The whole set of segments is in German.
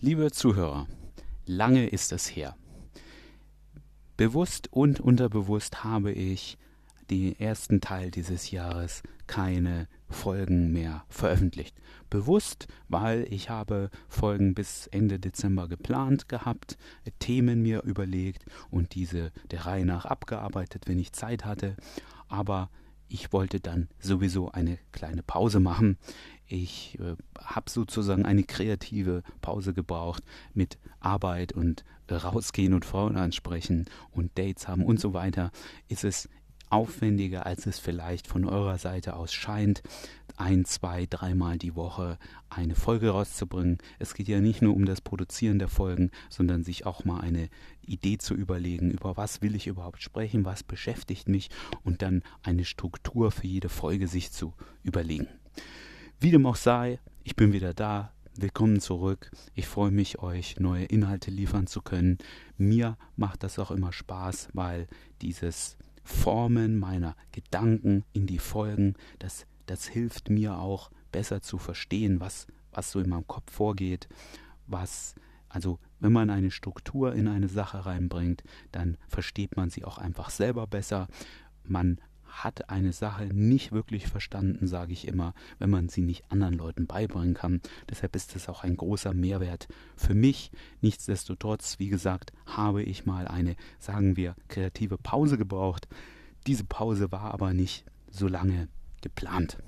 Liebe Zuhörer, lange ist es her. Bewusst und unterbewusst habe ich den ersten Teil dieses Jahres keine Folgen mehr veröffentlicht. Bewusst, weil ich habe Folgen bis Ende Dezember geplant gehabt, Themen mir überlegt und diese der Reihe nach abgearbeitet, wenn ich Zeit hatte. Aber ich wollte dann sowieso eine kleine Pause machen. Ich äh, habe sozusagen eine kreative Pause gebraucht mit Arbeit und äh, rausgehen und Frauen ansprechen und Dates haben und so weiter. Ist es aufwendiger, als es vielleicht von eurer Seite aus scheint, ein, zwei, dreimal die Woche eine Folge rauszubringen. Es geht ja nicht nur um das Produzieren der Folgen, sondern sich auch mal eine Idee zu überlegen, über was will ich überhaupt sprechen, was beschäftigt mich und dann eine Struktur für jede Folge sich zu überlegen. Wie dem auch sei, ich bin wieder da, Willkommen zurück. Ich freue mich, euch neue Inhalte liefern zu können. Mir macht das auch immer Spaß, weil dieses Formen meiner Gedanken in die Folgen, das, das hilft mir auch besser zu verstehen, was, was so in meinem Kopf vorgeht, was, also wenn man eine Struktur in eine Sache reinbringt, dann versteht man sie auch einfach selber besser. Man hat eine Sache nicht wirklich verstanden, sage ich immer, wenn man sie nicht anderen Leuten beibringen kann. Deshalb ist es auch ein großer Mehrwert für mich. Nichtsdestotrotz, wie gesagt, habe ich mal eine, sagen wir, kreative Pause gebraucht. Diese Pause war aber nicht so lange geplant.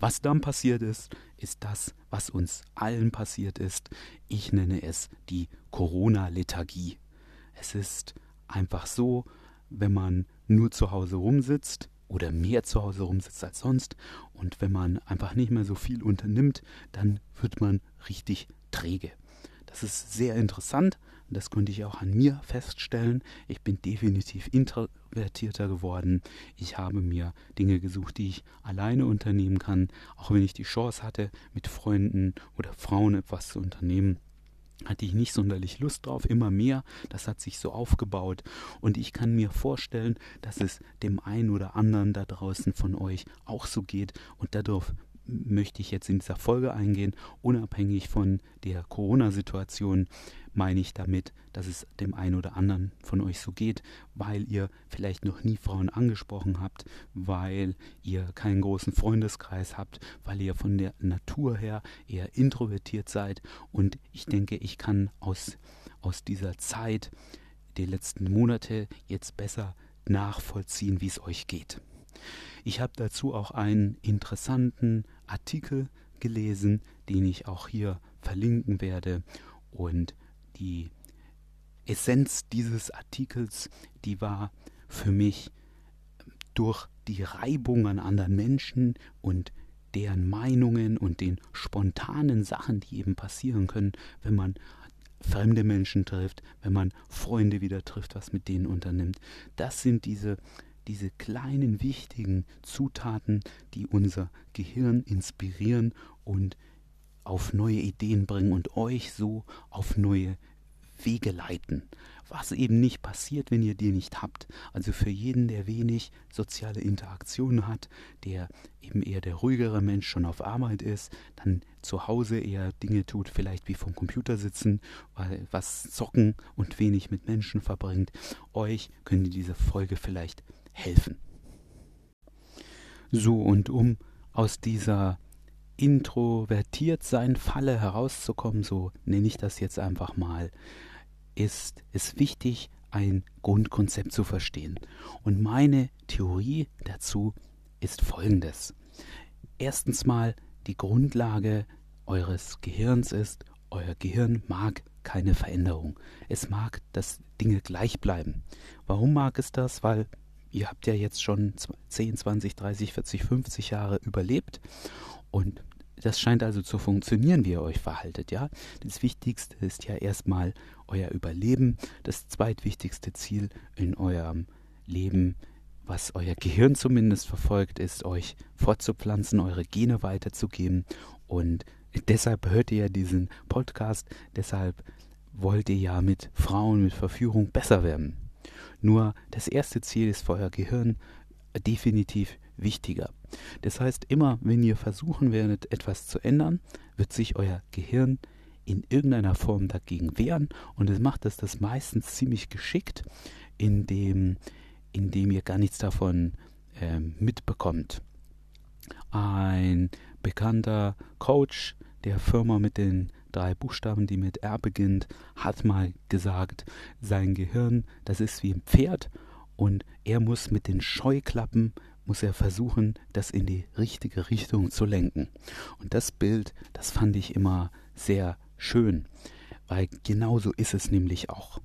Was dann passiert ist, ist das, was uns allen passiert ist. Ich nenne es die Corona-Lethargie. Es ist einfach so, wenn man nur zu Hause rumsitzt oder mehr zu Hause rumsitzt als sonst und wenn man einfach nicht mehr so viel unternimmt, dann wird man richtig träge. Das ist sehr interessant das konnte ich auch an mir feststellen. Ich bin definitiv introvertierter geworden. Ich habe mir Dinge gesucht, die ich alleine unternehmen kann, auch wenn ich die Chance hatte, mit Freunden oder Frauen etwas zu unternehmen hatte ich nicht sonderlich Lust drauf, immer mehr. Das hat sich so aufgebaut. Und ich kann mir vorstellen, dass es dem einen oder anderen da draußen von euch auch so geht. Und darauf möchte ich jetzt in dieser Folge eingehen, unabhängig von der Corona-Situation, meine ich damit, dass es dem einen oder anderen von euch so geht, weil ihr vielleicht noch nie Frauen angesprochen habt, weil ihr keinen großen Freundeskreis habt, weil ihr von der Natur her eher introvertiert seid. Und ich denke, ich kann aus, aus dieser Zeit der letzten Monate jetzt besser nachvollziehen, wie es euch geht. Ich habe dazu auch einen interessanten Artikel gelesen, den ich auch hier verlinken werde. Und die Essenz dieses Artikels, die war für mich durch die Reibung an anderen Menschen und deren Meinungen und den spontanen Sachen, die eben passieren können, wenn man fremde Menschen trifft, wenn man Freunde wieder trifft, was mit denen unternimmt. Das sind diese diese kleinen wichtigen Zutaten, die unser Gehirn inspirieren und auf neue Ideen bringen und euch so auf neue Wege leiten. Was eben nicht passiert, wenn ihr die nicht habt. Also für jeden, der wenig soziale Interaktion hat, der eben eher der ruhigere Mensch schon auf Arbeit ist, dann zu Hause eher Dinge tut, vielleicht wie vom Computer sitzen, weil was zocken und wenig mit Menschen verbringt, euch könnte diese Folge vielleicht helfen. So, und um aus dieser introvertiert sein Falle herauszukommen, so nenne ich das jetzt einfach mal, ist es wichtig, ein Grundkonzept zu verstehen. Und meine Theorie dazu ist folgendes. Erstens mal, die Grundlage eures Gehirns ist, euer Gehirn mag keine Veränderung. Es mag, dass Dinge gleich bleiben. Warum mag es das? Weil ihr habt ja jetzt schon 10, 20, 30, 40, 50 Jahre überlebt und das scheint also zu funktionieren, wie ihr euch verhaltet, ja? Das Wichtigste ist ja erstmal euer Überleben. Das zweitwichtigste Ziel in eurem Leben, was euer Gehirn zumindest verfolgt, ist, euch fortzupflanzen, eure Gene weiterzugeben. Und deshalb hört ihr ja diesen Podcast, deshalb wollt ihr ja mit Frauen, mit Verführung besser werden. Nur das erste Ziel ist für euer Gehirn definitiv wichtiger. Das heißt, immer wenn ihr versuchen werdet, etwas zu ändern, wird sich euer Gehirn in irgendeiner Form dagegen wehren und es macht es das meistens ziemlich geschickt, indem, indem ihr gar nichts davon äh, mitbekommt. Ein bekannter Coach der Firma mit den drei Buchstaben, die mit R beginnt, hat mal gesagt, sein Gehirn, das ist wie ein Pferd und er muss mit den Scheuklappen muss er versuchen, das in die richtige Richtung zu lenken. Und das Bild, das fand ich immer sehr schön, weil genauso ist es nämlich auch.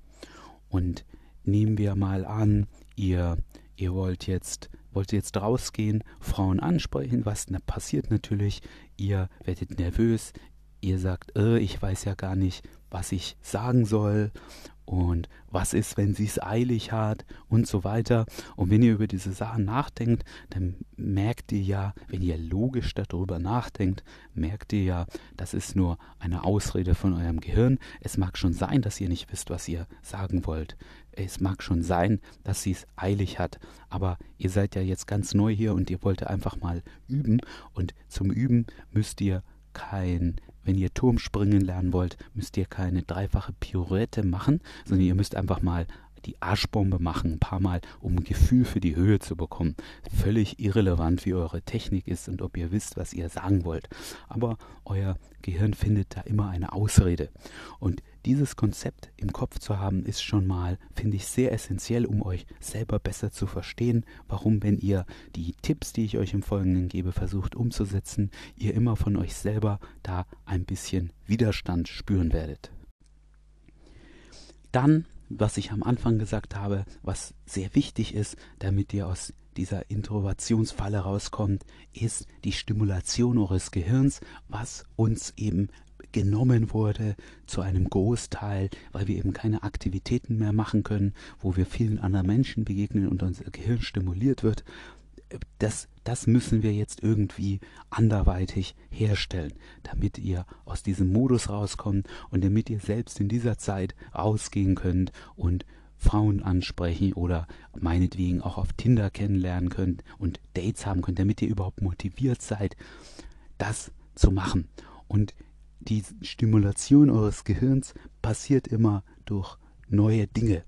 Und nehmen wir mal an, ihr, ihr wollt jetzt wollt jetzt rausgehen, Frauen ansprechen, was passiert natürlich, ihr werdet nervös, ihr sagt, äh, ich weiß ja gar nicht, was ich sagen soll und was ist, wenn sie es eilig hat und so weiter. Und wenn ihr über diese Sachen nachdenkt, dann merkt ihr ja, wenn ihr logisch darüber nachdenkt, merkt ihr ja, das ist nur eine Ausrede von eurem Gehirn. Es mag schon sein, dass ihr nicht wisst, was ihr sagen wollt. Es mag schon sein, dass sie es eilig hat, aber ihr seid ja jetzt ganz neu hier und ihr wollt einfach mal üben und zum Üben müsst ihr kein wenn ihr Turmspringen lernen wollt, müsst ihr keine dreifache Pirouette machen, sondern ihr müsst einfach mal die Arschbombe machen, ein paar Mal, um ein Gefühl für die Höhe zu bekommen. Völlig irrelevant, wie eure Technik ist und ob ihr wisst, was ihr sagen wollt. Aber euer Gehirn findet da immer eine Ausrede. Und dieses Konzept im Kopf zu haben, ist schon mal, finde ich, sehr essentiell, um euch selber besser zu verstehen, warum, wenn ihr die Tipps, die ich euch im Folgenden gebe, versucht umzusetzen, ihr immer von euch selber da ein bisschen Widerstand spüren werdet. Dann, was ich am Anfang gesagt habe, was sehr wichtig ist, damit ihr aus dieser Introvationsfalle rauskommt, ist die Stimulation eures Gehirns, was uns eben genommen wurde zu einem Großteil, weil wir eben keine Aktivitäten mehr machen können, wo wir vielen anderen Menschen begegnen und unser Gehirn stimuliert wird. Das, das müssen wir jetzt irgendwie anderweitig herstellen, damit ihr aus diesem Modus rauskommt und damit ihr selbst in dieser Zeit rausgehen könnt und Frauen ansprechen oder meinetwegen auch auf Tinder kennenlernen könnt und Dates haben könnt, damit ihr überhaupt motiviert seid, das zu machen. Und die Stimulation eures Gehirns passiert immer durch neue Dinge.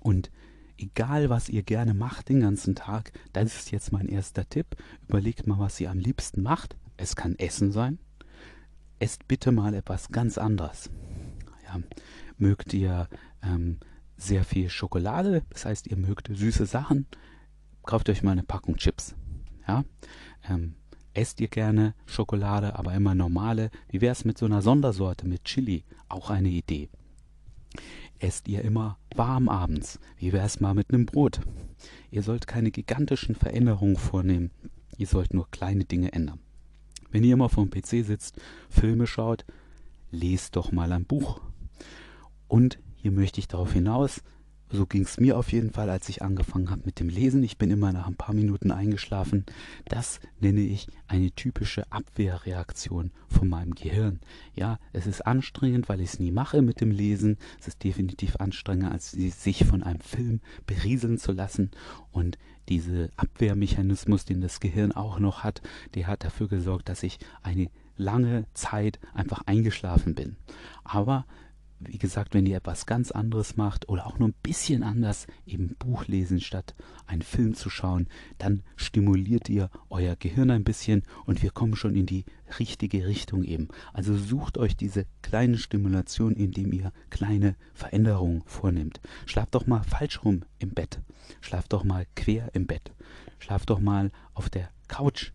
Und egal, was ihr gerne macht den ganzen Tag, das ist jetzt mein erster Tipp. Überlegt mal, was ihr am liebsten macht. Es kann Essen sein. Esst bitte mal etwas ganz anderes. Ja, mögt ihr ähm, sehr viel Schokolade, das heißt, ihr mögt süße Sachen, kauft euch mal eine Packung Chips. Ja, ähm, Esst ihr gerne Schokolade, aber immer normale? Wie wäre es mit so einer Sondersorte mit Chili? Auch eine Idee. Esst ihr immer warm abends? Wie wäre es mal mit einem Brot? Ihr sollt keine gigantischen Veränderungen vornehmen. Ihr sollt nur kleine Dinge ändern. Wenn ihr immer vom PC sitzt, Filme schaut, lest doch mal ein Buch. Und hier möchte ich darauf hinaus, so ging es mir auf jeden Fall, als ich angefangen habe mit dem Lesen. Ich bin immer nach ein paar Minuten eingeschlafen. Das nenne ich eine typische Abwehrreaktion von meinem Gehirn. Ja, es ist anstrengend, weil ich es nie mache mit dem Lesen. Es ist definitiv anstrengender, als sich von einem Film berieseln zu lassen. Und dieser Abwehrmechanismus, den das Gehirn auch noch hat, der hat dafür gesorgt, dass ich eine lange Zeit einfach eingeschlafen bin. Aber wie gesagt, wenn ihr etwas ganz anderes macht oder auch nur ein bisschen anders, eben Buch lesen statt einen Film zu schauen, dann stimuliert ihr euer Gehirn ein bisschen und wir kommen schon in die richtige Richtung eben. Also sucht euch diese kleine Stimulation, indem ihr kleine Veränderungen vornimmt. Schlaft doch mal falsch rum im Bett. Schlaft doch mal quer im Bett. Schlaft doch mal auf der Couch.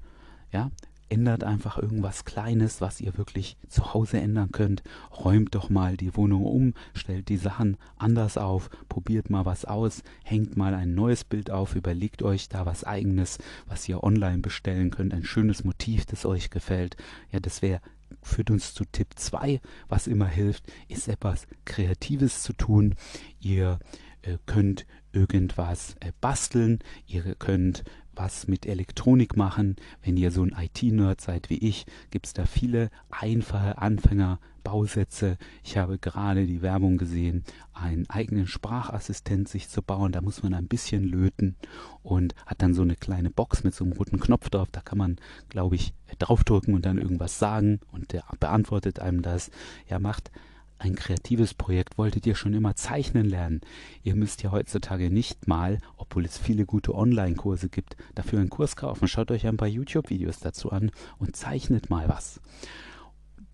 Ja, ändert einfach irgendwas Kleines, was ihr wirklich zu Hause ändern könnt. Räumt doch mal die Wohnung um, stellt die Sachen anders auf, probiert mal was aus, hängt mal ein neues Bild auf, überlegt euch da was eigenes, was ihr online bestellen könnt, ein schönes Motiv, das euch gefällt. Ja, das wäre führt uns zu Tipp 2, was immer hilft, ist etwas Kreatives zu tun. Ihr äh, könnt irgendwas äh, basteln, ihr könnt was mit Elektronik machen. Wenn ihr so ein IT-Nerd seid wie ich, gibt es da viele einfache Anfängerbausätze. Ich habe gerade die Werbung gesehen, einen eigenen Sprachassistent sich zu bauen. Da muss man ein bisschen löten und hat dann so eine kleine Box mit so einem roten Knopf drauf. Da kann man, glaube ich, draufdrücken und dann irgendwas sagen und der beantwortet einem das. Ja, macht ein kreatives Projekt wolltet ihr schon immer zeichnen lernen. Ihr müsst ja heutzutage nicht mal, obwohl es viele gute Online-Kurse gibt, dafür einen Kurs kaufen. Schaut euch ein paar YouTube-Videos dazu an und zeichnet mal was.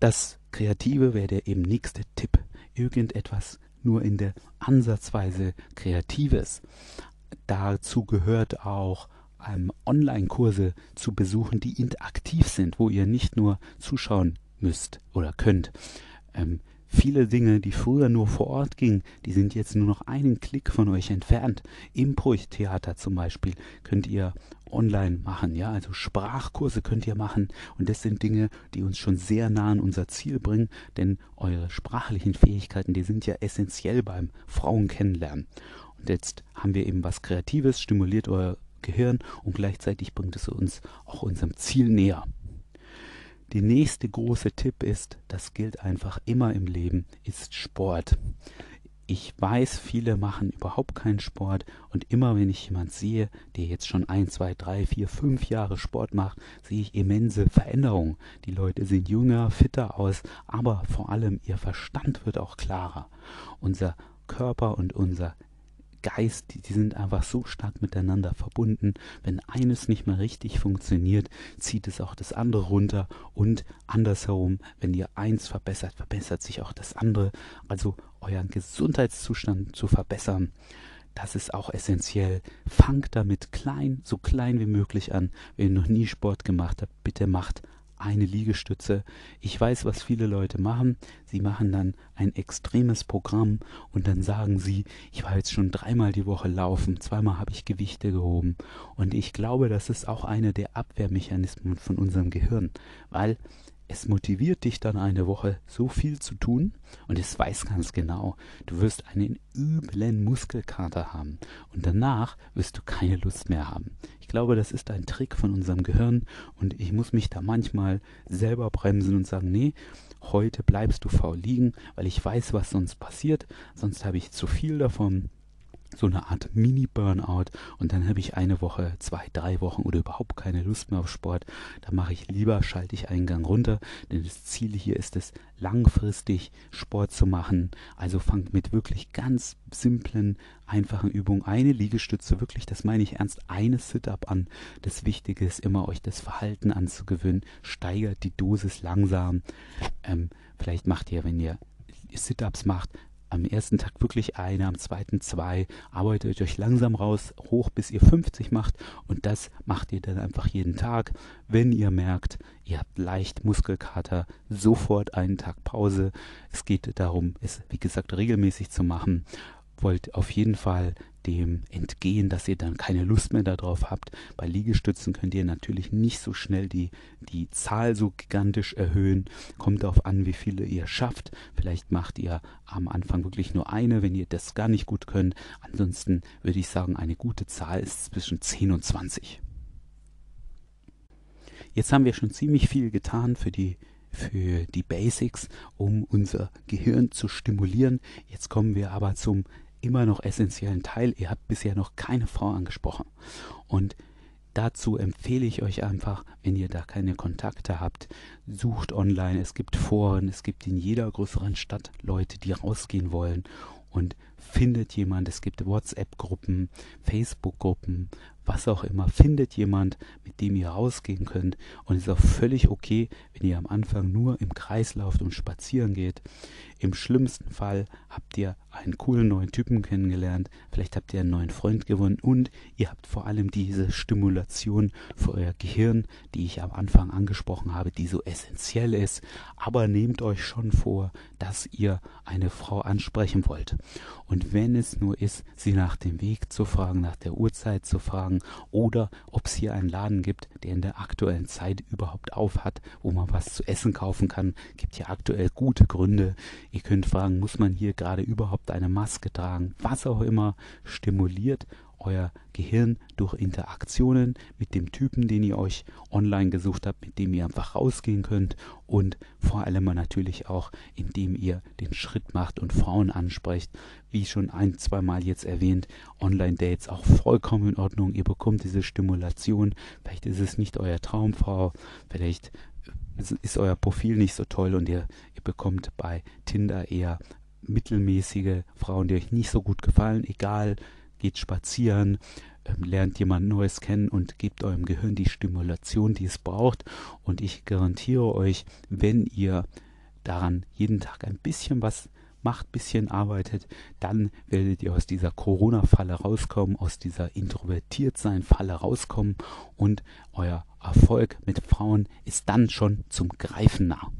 Das Kreative wäre der eben nächste Tipp. Irgendetwas nur in der Ansatzweise Kreatives. Dazu gehört auch ähm, Online-Kurse zu besuchen, die interaktiv sind, wo ihr nicht nur zuschauen müsst oder könnt. Ähm, Viele Dinge, die früher nur vor Ort gingen, die sind jetzt nur noch einen Klick von euch entfernt. Impro-Theater zum Beispiel könnt ihr online machen, ja, also Sprachkurse könnt ihr machen und das sind Dinge, die uns schon sehr nah an unser Ziel bringen, denn eure sprachlichen Fähigkeiten, die sind ja essentiell beim Frauen kennenlernen. Und jetzt haben wir eben was Kreatives, stimuliert euer Gehirn und gleichzeitig bringt es uns auch unserem Ziel näher. Der nächste große Tipp ist, das gilt einfach immer im Leben, ist Sport. Ich weiß, viele machen überhaupt keinen Sport und immer wenn ich jemand sehe, der jetzt schon ein, zwei, drei, vier, fünf Jahre Sport macht, sehe ich immense Veränderungen. Die Leute sehen jünger, fitter aus, aber vor allem ihr Verstand wird auch klarer. Unser Körper und unser Geist, die, die sind einfach so stark miteinander verbunden. Wenn eines nicht mehr richtig funktioniert, zieht es auch das andere runter und andersherum, wenn ihr eins verbessert, verbessert sich auch das andere. Also euren Gesundheitszustand zu verbessern. Das ist auch essentiell. Fangt damit klein, so klein wie möglich an. Wenn ihr noch nie Sport gemacht habt, bitte macht eine Liegestütze. Ich weiß, was viele Leute machen. Sie machen dann ein extremes Programm und dann sagen sie, ich war jetzt schon dreimal die Woche laufen, zweimal habe ich Gewichte gehoben. Und ich glaube, das ist auch einer der Abwehrmechanismen von unserem Gehirn, weil es motiviert dich dann eine Woche so viel zu tun und es weiß ganz genau, du wirst einen üblen Muskelkater haben und danach wirst du keine Lust mehr haben. Ich glaube, das ist ein Trick von unserem Gehirn und ich muss mich da manchmal selber bremsen und sagen, nee, heute bleibst du faul liegen, weil ich weiß, was sonst passiert, sonst habe ich zu viel davon so eine Art Mini-Burnout und dann habe ich eine Woche, zwei, drei Wochen oder überhaupt keine Lust mehr auf Sport. Da mache ich lieber, schalte ich einen Gang runter, denn das Ziel hier ist es, langfristig Sport zu machen. Also fangt mit wirklich ganz simplen, einfachen Übungen eine Liegestütze, wirklich, das meine ich ernst, eine Sit-up an. Das Wichtige ist immer, euch das Verhalten anzugewöhnen. Steigert die Dosis langsam. Ähm, vielleicht macht ihr, wenn ihr Sit-ups macht, am ersten Tag wirklich eine, am zweiten zwei, arbeitet euch langsam raus, hoch bis ihr 50 macht und das macht ihr dann einfach jeden Tag. Wenn ihr merkt, ihr habt leicht Muskelkater, sofort einen Tag Pause. Es geht darum, es wie gesagt regelmäßig zu machen wollt auf jeden Fall dem entgehen, dass ihr dann keine Lust mehr darauf habt. Bei Liegestützen könnt ihr natürlich nicht so schnell die, die Zahl so gigantisch erhöhen. Kommt darauf an, wie viele ihr schafft. Vielleicht macht ihr am Anfang wirklich nur eine, wenn ihr das gar nicht gut könnt. Ansonsten würde ich sagen, eine gute Zahl ist zwischen 10 und 20. Jetzt haben wir schon ziemlich viel getan für die für die Basics, um unser Gehirn zu stimulieren. Jetzt kommen wir aber zum immer noch essentiellen Teil. Ihr habt bisher noch keine Frau angesprochen. Und dazu empfehle ich euch einfach, wenn ihr da keine Kontakte habt, sucht online. Es gibt Foren, es gibt in jeder größeren Stadt Leute, die rausgehen wollen und findet jemand, es gibt WhatsApp-Gruppen, Facebook-Gruppen, was auch immer, findet jemand, mit dem ihr rausgehen könnt und es ist auch völlig okay, wenn ihr am Anfang nur im Kreis lauft und spazieren geht. Im schlimmsten Fall habt ihr einen coolen neuen Typen kennengelernt, vielleicht habt ihr einen neuen Freund gewonnen und ihr habt vor allem diese Stimulation für euer Gehirn, die ich am Anfang angesprochen habe, die so essentiell ist. Aber nehmt euch schon vor, dass ihr eine Frau ansprechen wollt. Und wenn es nur ist, sie nach dem Weg zu fragen, nach der Uhrzeit zu fragen oder ob es hier einen Laden gibt, der in der aktuellen Zeit überhaupt auf hat, wo man was zu essen kaufen kann, gibt ja aktuell gute Gründe. Ihr könnt fragen, muss man hier gerade überhaupt eine Maske tragen? Was auch immer stimuliert euer Gehirn durch Interaktionen mit dem Typen, den ihr euch online gesucht habt, mit dem ihr einfach rausgehen könnt und vor allem natürlich auch, indem ihr den Schritt macht und Frauen ansprecht. Wie schon ein, zwei Mal jetzt erwähnt, Online-Dates auch vollkommen in Ordnung. Ihr bekommt diese Stimulation. Vielleicht ist es nicht euer Traumfrau, vielleicht ist euer Profil nicht so toll und ihr, ihr bekommt bei Tinder eher mittelmäßige Frauen, die euch nicht so gut gefallen, egal, geht spazieren, ähm, lernt jemand Neues kennen und gebt eurem Gehirn die Stimulation, die es braucht. Und ich garantiere euch, wenn ihr daran jeden Tag ein bisschen was macht, bisschen arbeitet, dann werdet ihr aus dieser Corona-Falle rauskommen, aus dieser Introvertiertsein-Falle rauskommen und euer Erfolg mit Frauen ist dann schon zum Greifen nah.